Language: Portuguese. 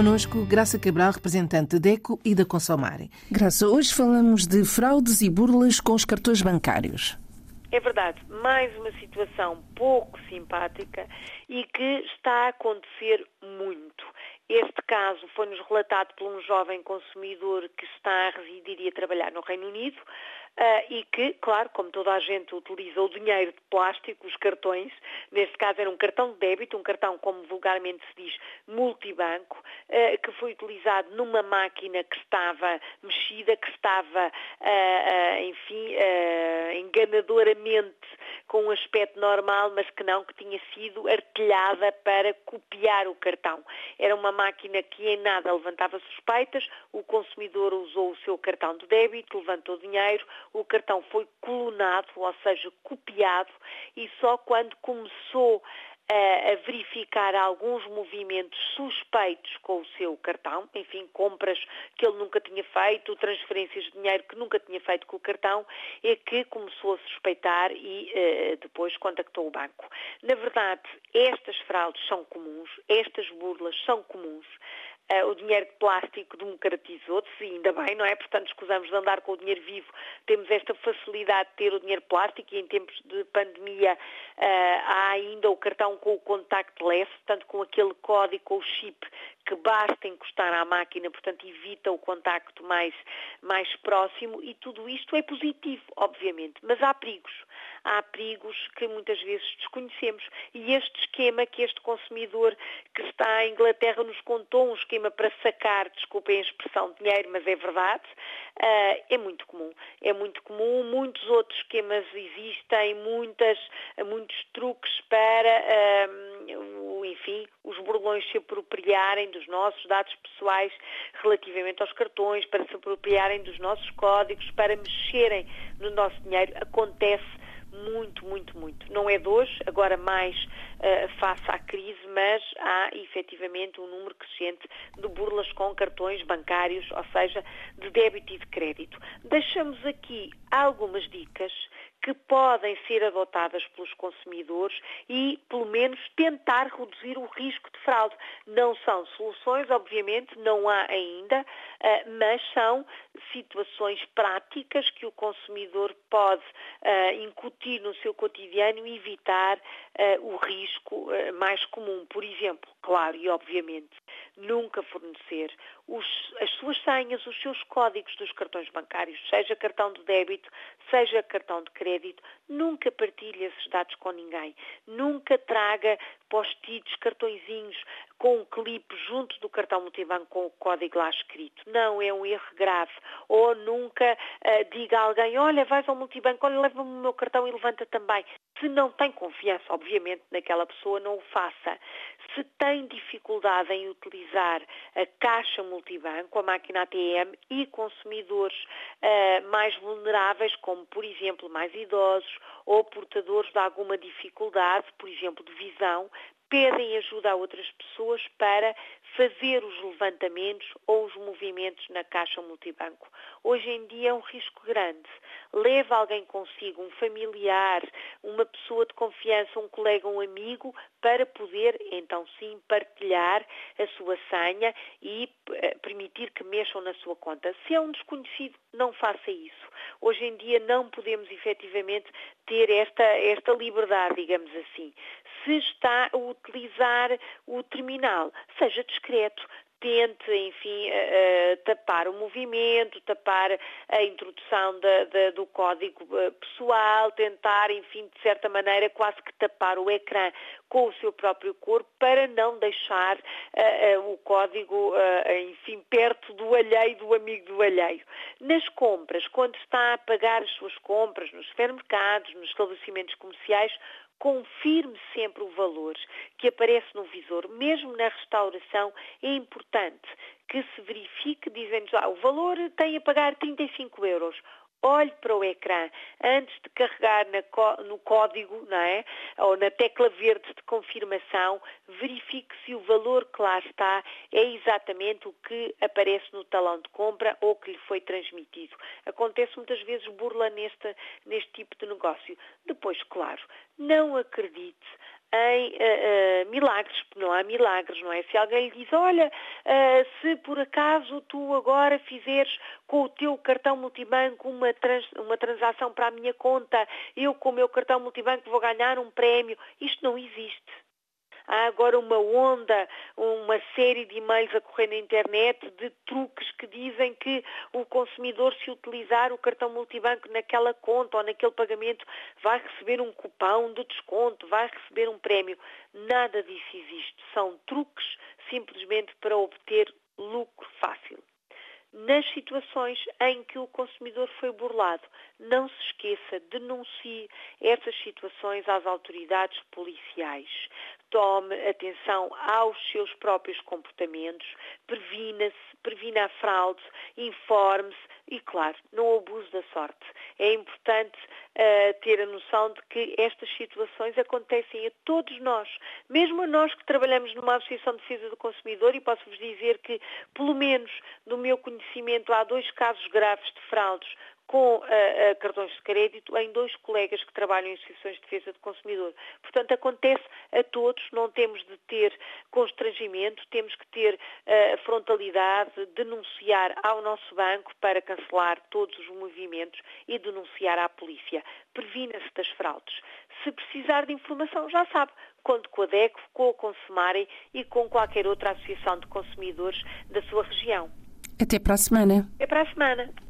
connosco Graça Cabral, representante da DECO e da Consomare. Graça, hoje falamos de fraudes e burlas com os cartões bancários. É verdade, mais uma situação pouco simpática e que está a acontecer muito. Este caso foi-nos relatado por um jovem consumidor que está a residir e a trabalhar no Reino Unido. Uh, e que, claro, como toda a gente utiliza o dinheiro de plástico, os cartões, neste caso era um cartão de débito, um cartão, como vulgarmente se diz, multibanco, uh, que foi utilizado numa máquina que estava mexida, que estava, uh, enfim, enganadoramente com um aspecto normal, mas que não, que tinha sido artilhada para copiar o cartão. Era uma máquina que em nada levantava suspeitas, o consumidor usou o seu cartão de débito, levantou dinheiro, o cartão foi clonado, ou seja, copiado, e só quando começou a, verificar alguns movimentos suspeitos com o seu cartão, enfim, compras que ele nunca tinha feito, transferências de dinheiro que nunca tinha feito com o cartão, é que começou a suspeitar e uh, depois contactou o banco. Na verdade, estas fraudes são comuns, estas burlas são comuns. Uh, o dinheiro de plástico democratizou-se, ainda bem, não é? Portanto, escusamos de andar com o dinheiro vivo, temos esta facilidade de ter o dinheiro plástico e em tempos de pandemia uh, há ainda o cartão com o contactless, portanto, com aquele código, com o chip que basta encostar à máquina, portanto, evita o contacto mais, mais próximo. E tudo isto é positivo, obviamente, mas há perigos há perigos que muitas vezes desconhecemos. E este esquema que este consumidor que está em Inglaterra nos contou, um esquema para sacar, desculpem a expressão, dinheiro, mas é verdade, uh, é muito comum. É muito comum, muitos outros esquemas existem, muitas, muitos truques para, uh, enfim, os burlões se apropriarem dos nossos dados pessoais relativamente aos cartões, para se apropriarem dos nossos códigos, para mexerem no nosso dinheiro. Acontece muito, muito, muito. Não é de hoje, agora mais uh, face à crise, mas há efetivamente um número crescente de burlas com cartões bancários, ou seja, de débito e de crédito. Deixamos aqui algumas dicas podem ser adotadas pelos consumidores e, pelo menos, tentar reduzir o risco de fraude. Não são soluções, obviamente, não há ainda, eh, mas são situações práticas que o consumidor pode eh, incutir no seu cotidiano e evitar eh, o risco mais comum. Por exemplo, claro e obviamente, nunca fornecer os, suas senhas, os seus códigos dos cartões bancários, seja cartão de débito, seja cartão de crédito, nunca partilhe esses dados com ninguém. Nunca traga post-its, cartõezinhos com um clipe junto do cartão multibanco com o código lá escrito. Não, é um erro grave. Ou nunca uh, diga a alguém, olha, vais ao multibanco, olha, leva-me o meu cartão e levanta também. Se não tem confiança, obviamente, naquela pessoa, não o faça. Se tem dificuldade em utilizar a caixa multibanco, a máquina ATM e consumidores uh, mais vulneráveis, como, por exemplo, mais idosos ou portadores de alguma dificuldade, por exemplo, de visão, pedem ajuda a outras pessoas para fazer os levantamentos ou os movimentos na caixa multibanco. Hoje em dia é um risco grande. Leve alguém consigo, um familiar, uma pessoa de confiança, um colega, um amigo, para poder, então sim, partilhar a sua senha e eh, permitir que mexam na sua conta. Se é um desconhecido, não faça isso. Hoje em dia não podemos efetivamente ter esta, esta liberdade, digamos assim. Se está a utilizar o terminal, seja discreto, tente, enfim, uh, tapar o movimento, tapar a introdução do código eh, pessoal, tentar, enfim, de certa maneira, quase que tapar o ecrã com o seu próprio corpo para não deixar uh, uh, o código, enfim, perto do alheio, do amigo do alheio. Nas compras, quando está a pagar as suas compras nos supermercados, nos estabelecimentos comerciais, confirme sempre o valor que aparece no visor, mesmo na restauração, é importante que se verifique, dizendo ah, o valor tem a pagar 35 euros olhe para o ecrã antes de carregar no código, não é? Ou na tecla verde de confirmação, verifique se o valor que lá está é exatamente o que aparece no talão de compra ou que lhe foi transmitido. Acontece muitas vezes burla neste, neste tipo de negócio. Depois, claro, não acredite em uh, uh, milagres, não há milagres, não é? Se alguém lhe diz, olha, uh, se por acaso tu agora fizeres com o teu cartão multibanco uma, trans, uma transação para a minha conta, eu com o meu cartão multibanco vou ganhar um prémio, isto não existe. Há agora uma onda, uma série de e-mails a correr na internet de truques que dizem que o consumidor, se utilizar o cartão multibanco naquela conta ou naquele pagamento, vai receber um cupão de desconto, vai receber um prémio. Nada disso existe. São truques simplesmente para obter lucro fácil nas situações em que o consumidor foi burlado. Não se esqueça, denuncie essas situações às autoridades policiais. Tome atenção aos seus próprios comportamentos, previna-se, previna a fraude, informe-se e, claro, não abuse da sorte. É importante uh, ter a noção de que estas situações acontecem a todos nós, mesmo a nós que trabalhamos numa Associação de Defesa do Consumidor, e posso-vos dizer que, pelo menos no meu conhecimento, há dois casos graves de fraudes com uh, uh, cartões de crédito em dois colegas que trabalham em instituições de defesa do consumidor. Portanto, acontece a todos, não temos de ter constrangimento, temos que ter uh, frontalidade, denunciar ao nosso banco para cancelar todos os movimentos e denunciar à polícia. Previna-se das fraudes. Se precisar de informação, já sabe, conte com a DECO, com o Consumarem e com qualquer outra associação de consumidores da sua região. Até para a semana. Até para a semana.